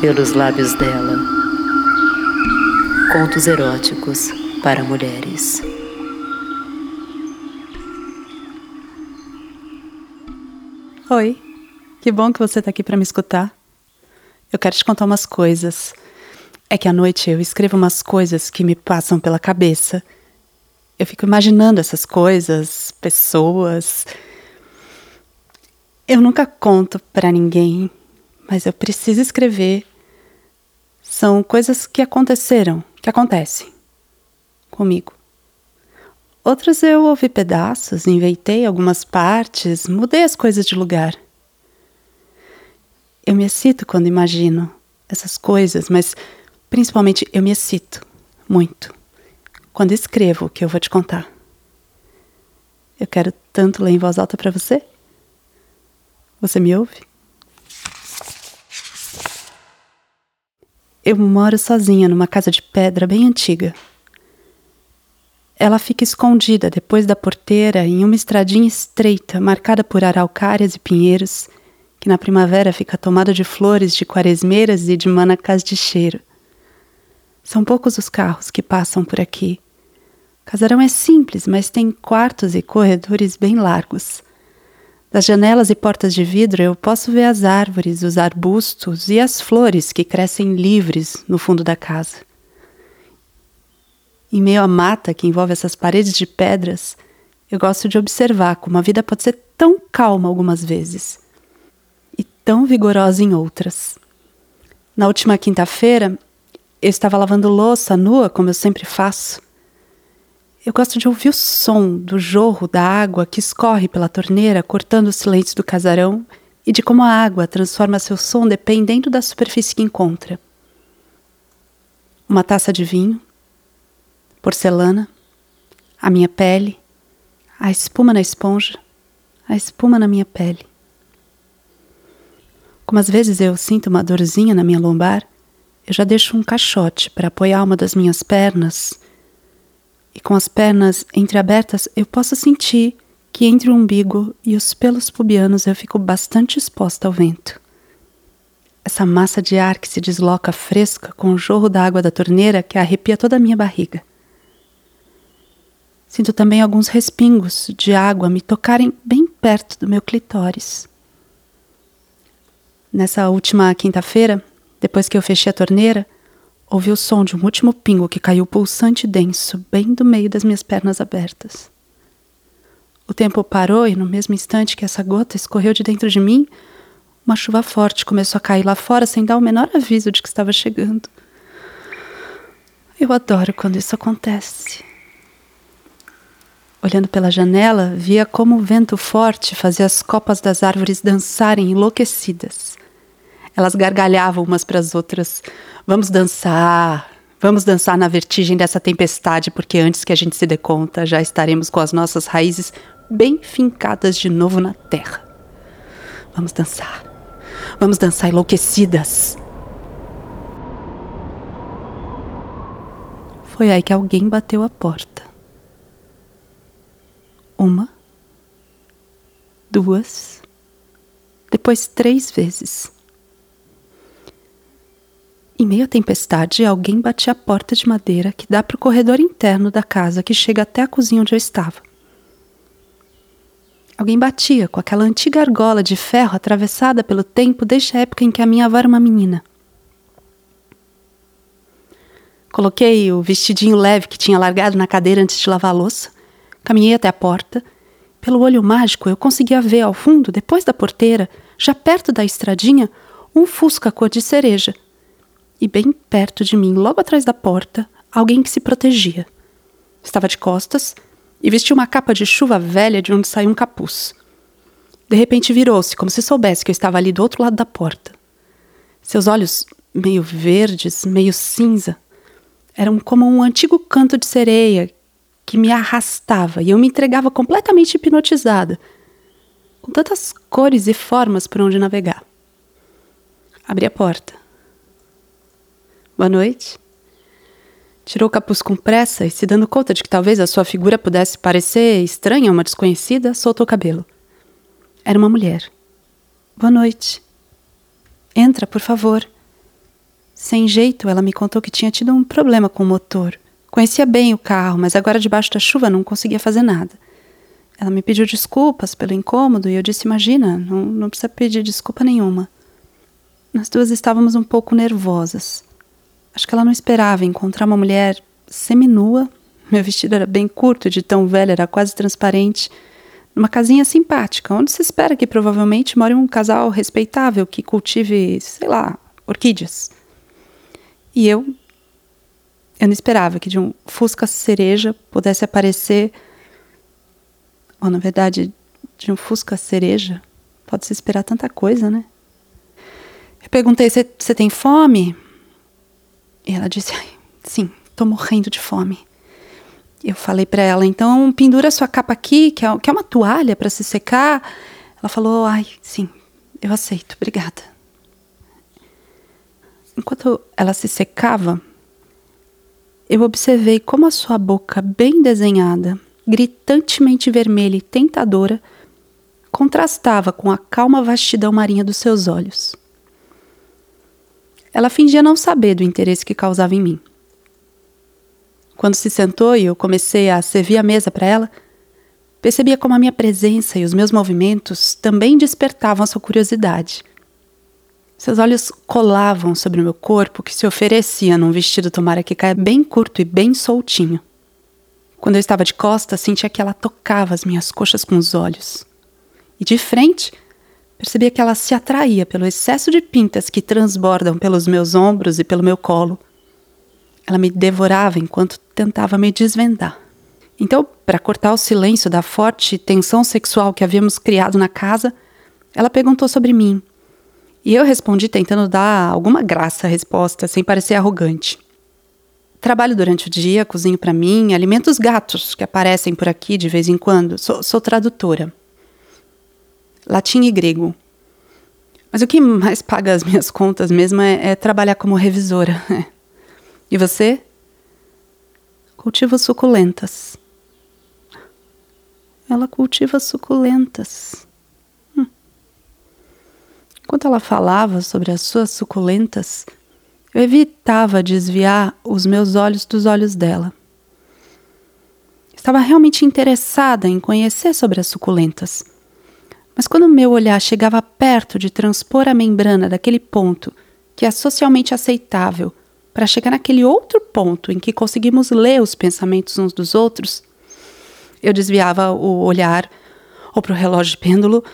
pelos lábios dela. Contos eróticos para mulheres. Oi, que bom que você está aqui para me escutar. Eu quero te contar umas coisas. É que à noite eu escrevo umas coisas que me passam pela cabeça. Eu fico imaginando essas coisas, pessoas. Eu nunca conto para ninguém, mas eu preciso escrever. São coisas que aconteceram, que acontecem comigo. Outras eu ouvi pedaços, inventei algumas partes, mudei as coisas de lugar. Eu me excito quando imagino essas coisas, mas principalmente eu me excito muito quando escrevo o que eu vou te contar. Eu quero tanto ler em voz alta para você. Você me ouve? Eu moro sozinha numa casa de pedra bem antiga. Ela fica escondida depois da porteira em uma estradinha estreita marcada por araucárias e pinheiros, que na primavera fica tomada de flores de quaresmeiras e de manacás de cheiro. São poucos os carros que passam por aqui casarão é simples, mas tem quartos e corredores bem largos. Das janelas e portas de vidro eu posso ver as árvores, os arbustos e as flores que crescem livres no fundo da casa. Em meio à mata que envolve essas paredes de pedras, eu gosto de observar como a vida pode ser tão calma algumas vezes e tão vigorosa em outras. Na última quinta-feira, eu estava lavando louça nua, como eu sempre faço, eu gosto de ouvir o som do jorro da água que escorre pela torneira, cortando o silêncio do casarão, e de como a água transforma seu som dependendo da superfície que encontra. Uma taça de vinho, porcelana, a minha pele, a espuma na esponja, a espuma na minha pele. Como às vezes eu sinto uma dorzinha na minha lombar, eu já deixo um caixote para apoiar uma das minhas pernas e com as pernas entreabertas eu posso sentir que entre o umbigo e os pelos pubianos eu fico bastante exposta ao vento. Essa massa de ar que se desloca fresca com o jorro da água da torneira que arrepia toda a minha barriga. Sinto também alguns respingos de água me tocarem bem perto do meu clitóris. Nessa última quinta-feira, depois que eu fechei a torneira, Ouvi o som de um último pingo que caiu pulsante e denso, bem do meio das minhas pernas abertas. O tempo parou e, no mesmo instante que essa gota escorreu de dentro de mim, uma chuva forte começou a cair lá fora sem dar o menor aviso de que estava chegando. Eu adoro quando isso acontece. Olhando pela janela, via como o vento forte fazia as copas das árvores dançarem enlouquecidas. Elas gargalhavam umas para as outras. Vamos dançar, vamos dançar na vertigem dessa tempestade, porque antes que a gente se dê conta, já estaremos com as nossas raízes bem fincadas de novo na terra. Vamos dançar. Vamos dançar enlouquecidas. Foi aí que alguém bateu a porta. Uma, duas, depois três vezes. Em meio à tempestade, alguém batia a porta de madeira que dá para o corredor interno da casa que chega até a cozinha onde eu estava. Alguém batia com aquela antiga argola de ferro atravessada pelo tempo desde a época em que a minha avó era uma menina. Coloquei o vestidinho leve que tinha largado na cadeira antes de lavar a louça, caminhei até a porta. Pelo olho mágico, eu conseguia ver ao fundo, depois da porteira, já perto da estradinha, um fusca cor de cereja e bem perto de mim, logo atrás da porta, alguém que se protegia. Estava de costas e vestia uma capa de chuva velha de onde saiu um capuz. De repente virou-se, como se soubesse que eu estava ali do outro lado da porta. Seus olhos, meio verdes, meio cinza, eram como um antigo canto de sereia que me arrastava e eu me entregava completamente hipnotizada, com tantas cores e formas por onde navegar. Abri a porta. Boa noite. Tirou o capuz com pressa e, se dando conta de que talvez a sua figura pudesse parecer estranha a uma desconhecida, soltou o cabelo. Era uma mulher. Boa noite. Entra, por favor. Sem jeito, ela me contou que tinha tido um problema com o motor. Conhecia bem o carro, mas agora debaixo da chuva não conseguia fazer nada. Ela me pediu desculpas pelo incômodo e eu disse: Imagina, não, não precisa pedir desculpa nenhuma. Nós duas estávamos um pouco nervosas. Acho que ela não esperava encontrar uma mulher seminua. Meu vestido era bem curto, de tão velho, era quase transparente. Numa casinha simpática, onde se espera que provavelmente more um casal respeitável que cultive, sei lá, orquídeas. E eu. Eu não esperava que de um Fusca cereja pudesse aparecer ou, na verdade, de um Fusca cereja, pode-se esperar tanta coisa, né? Eu perguntei: Você tem fome? E ela disse: Sim, tô morrendo de fome. Eu falei para ela: Então, pendura sua capa aqui, que é, que é uma toalha para se secar. Ela falou: Ai, sim, eu aceito, obrigada. Enquanto ela se secava, eu observei como a sua boca, bem desenhada, gritantemente vermelha e tentadora, contrastava com a calma vastidão marinha dos seus olhos. Ela fingia não saber do interesse que causava em mim. Quando se sentou e eu comecei a servir a mesa para ela, percebia como a minha presença e os meus movimentos também despertavam a sua curiosidade. Seus olhos colavam sobre o meu corpo que se oferecia num vestido tomara que caia bem curto e bem soltinho. Quando eu estava de costas, sentia que ela tocava as minhas coxas com os olhos. E de frente, percebia que ela se atraía pelo excesso de pintas que transbordam pelos meus ombros e pelo meu colo. Ela me devorava enquanto tentava me desvendar. Então, para cortar o silêncio da forte tensão sexual que havíamos criado na casa, ela perguntou sobre mim. E eu respondi tentando dar alguma graça à resposta, sem parecer arrogante. Trabalho durante o dia, cozinho para mim, alimento os gatos que aparecem por aqui de vez em quando. Sou, sou tradutora. Latim e grego. Mas o que mais paga as minhas contas mesmo é, é trabalhar como revisora. E você? Cultivo suculentas. Ela cultiva suculentas. Hum. Enquanto ela falava sobre as suas suculentas, eu evitava desviar os meus olhos dos olhos dela. Estava realmente interessada em conhecer sobre as suculentas. Mas quando meu olhar chegava perto de transpor a membrana daquele ponto que é socialmente aceitável para chegar naquele outro ponto em que conseguimos ler os pensamentos uns dos outros, eu desviava o olhar ou para o relógio de pêndulo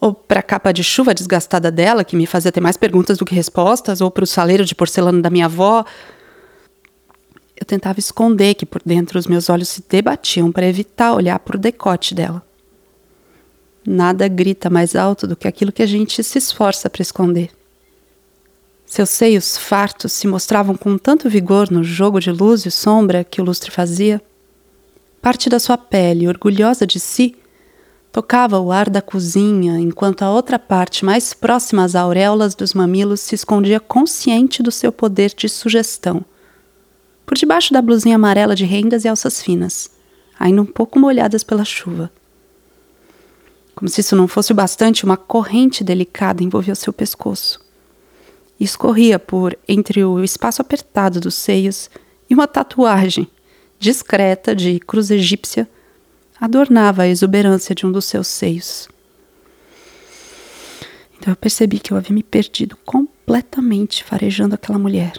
ou para a capa de chuva desgastada dela, que me fazia ter mais perguntas do que respostas, ou para o saleiro de porcelana da minha avó. Eu tentava esconder que por dentro os meus olhos se debatiam para evitar olhar para o decote dela. Nada grita mais alto do que aquilo que a gente se esforça para esconder. Seus seios fartos se mostravam com tanto vigor no jogo de luz e sombra que o lustre fazia. Parte da sua pele, orgulhosa de si, Tocava o ar da cozinha, enquanto a outra parte, mais próxima às auréolas dos mamilos, se escondia consciente do seu poder de sugestão. Por debaixo da blusinha amarela de rendas e alças finas, ainda um pouco molhadas pela chuva. Como se isso não fosse o bastante, uma corrente delicada envolveu seu pescoço. E escorria por entre o espaço apertado dos seios e uma tatuagem discreta de cruz egípcia adornava a exuberância de um dos seus seios. Então eu percebi que eu havia me perdido completamente farejando aquela mulher.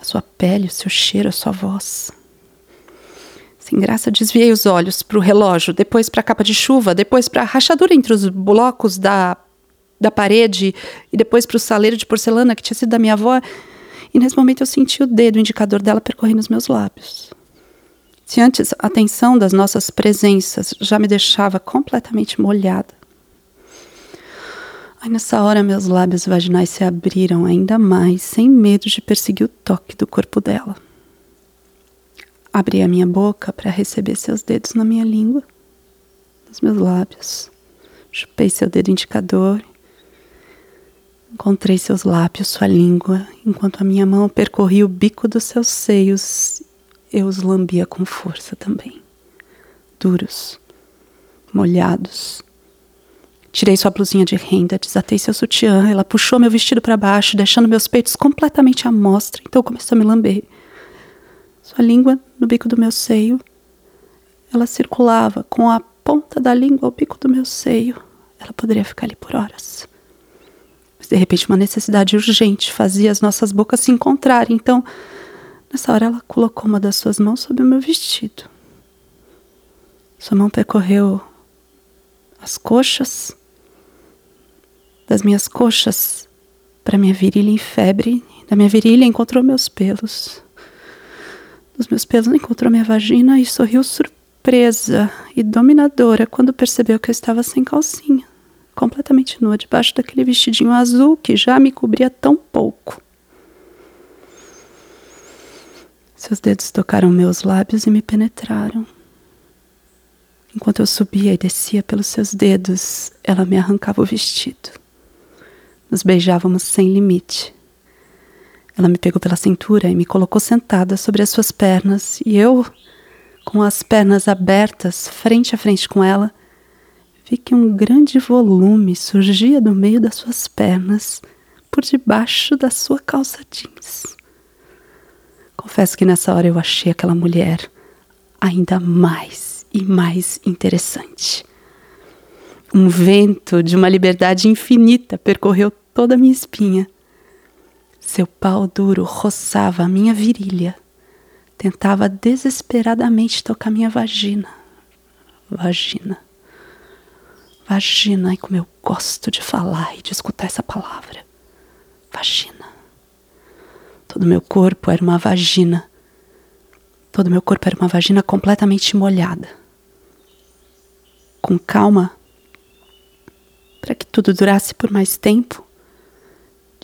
A sua pele, o seu cheiro, a sua voz. Sem graça, desviei os olhos para o relógio, depois para a capa de chuva, depois para a rachadura entre os blocos da, da parede e depois para o saleiro de porcelana que tinha sido da minha avó. E nesse momento eu senti o dedo indicador dela percorrendo os meus lábios. Se antes a tensão das nossas presenças já me deixava completamente molhada. Aí nessa hora meus lábios vaginais se abriram ainda mais, sem medo de perseguir o toque do corpo dela. Abri a minha boca para receber seus dedos na minha língua, nos meus lábios. Chupei seu dedo indicador. Encontrei seus lábios, sua língua, enquanto a minha mão percorria o bico dos seus seios eu os lambia com força também. Duros, molhados, Tirei sua blusinha de renda, desatei seu sutiã. Ela puxou meu vestido para baixo, deixando meus peitos completamente à mostra. Então começou a me lamber. Sua língua no bico do meu seio. Ela circulava com a ponta da língua ao bico do meu seio. Ela poderia ficar ali por horas. Mas de repente uma necessidade urgente fazia as nossas bocas se encontrarem. Então, nessa hora ela colocou uma das suas mãos sobre o meu vestido. Sua mão percorreu as coxas, das minhas coxas para minha virilha em febre, da minha virilha encontrou meus pelos. Dos meus pelos encontrou minha vagina e sorriu surpresa e dominadora quando percebeu que eu estava sem calcinha, completamente nua debaixo daquele vestidinho azul que já me cobria tão pouco. Seus dedos tocaram meus lábios e me penetraram. Enquanto eu subia e descia pelos seus dedos, ela me arrancava o vestido. Nos beijávamos sem limite. Ela me pegou pela cintura e me colocou sentada sobre as suas pernas, e eu, com as pernas abertas, frente a frente com ela, vi que um grande volume surgia do meio das suas pernas, por debaixo da sua calça jeans. Confesso que nessa hora eu achei aquela mulher ainda mais e mais interessante. Um vento de uma liberdade infinita percorreu toda a minha espinha. Seu pau duro roçava a minha virilha. Tentava desesperadamente tocar minha vagina. Vagina. Vagina, e como eu gosto de falar e de escutar essa palavra. Vagina. Todo meu corpo era uma vagina. Todo meu corpo era uma vagina completamente molhada. Com calma, para que tudo durasse por mais tempo,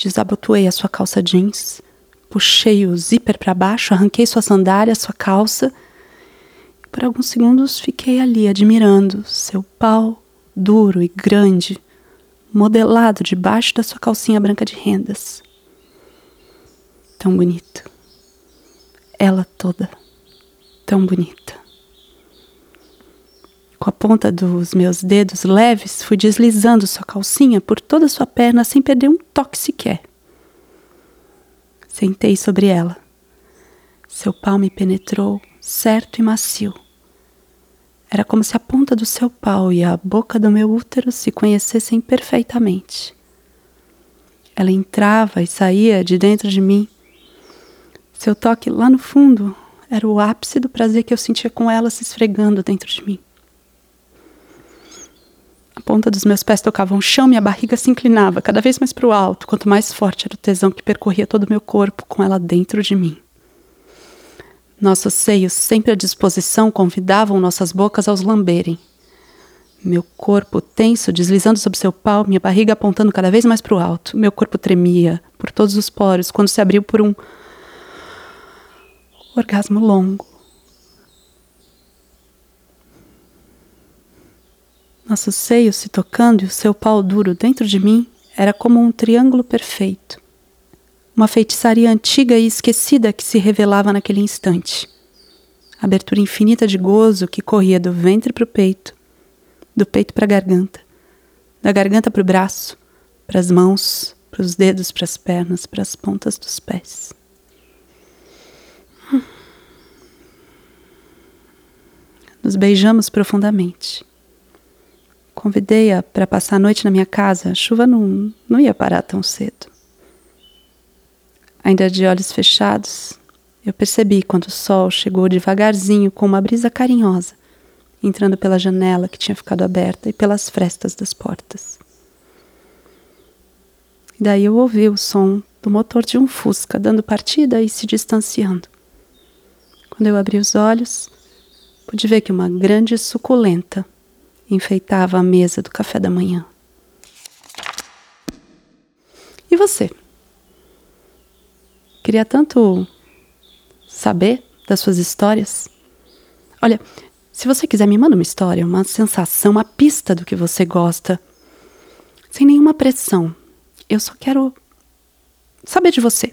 desabotoei a sua calça jeans, puxei o zíper para baixo, arranquei sua sandália, sua calça. E por alguns segundos fiquei ali admirando seu pau duro e grande, modelado debaixo da sua calcinha branca de rendas. Tão bonito. Ela toda tão bonita. Com a ponta dos meus dedos leves, fui deslizando sua calcinha por toda sua perna sem perder um toque sequer. Sentei sobre ela. Seu pau me penetrou, certo e macio. Era como se a ponta do seu pau e a boca do meu útero se conhecessem perfeitamente. Ela entrava e saía de dentro de mim. Seu toque lá no fundo era o ápice do prazer que eu sentia com ela se esfregando dentro de mim. A ponta dos meus pés tocava o chão, minha barriga se inclinava cada vez mais para o alto, quanto mais forte era o tesão que percorria todo o meu corpo com ela dentro de mim. Nossos seios, sempre à disposição, convidavam nossas bocas aos lamberem. Meu corpo tenso, deslizando sobre seu pau, minha barriga apontando cada vez mais para o alto. Meu corpo tremia por todos os poros quando se abriu por um orgasmo longo. Nossos seios se tocando e o seu pau duro dentro de mim era como um triângulo perfeito. Uma feitiçaria antiga e esquecida que se revelava naquele instante. Abertura infinita de gozo que corria do ventre para o peito, do peito para a garganta, da garganta para o braço, para as mãos, para os dedos, para as pernas, para as pontas dos pés. Nos beijamos profundamente. Convidei-a para passar a noite na minha casa. A chuva não, não ia parar tão cedo. Ainda de olhos fechados, eu percebi quando o sol chegou devagarzinho com uma brisa carinhosa, entrando pela janela que tinha ficado aberta e pelas frestas das portas. E daí eu ouvi o som do motor de um Fusca dando partida e se distanciando. Quando eu abri os olhos, pude ver que uma grande suculenta enfeitava a mesa do café da manhã. E você? Queria tanto saber das suas histórias. Olha, se você quiser, me manda uma história, uma sensação, uma pista do que você gosta, sem nenhuma pressão. Eu só quero saber de você.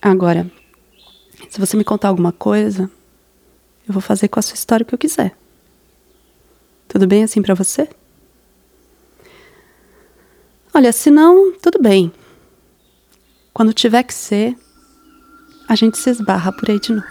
Agora, se você me contar alguma coisa, eu vou fazer com a sua história o que eu quiser. Tudo bem assim para você? Olha, se não, tudo bem. Quando tiver que ser, a gente se esbarra por aí de novo.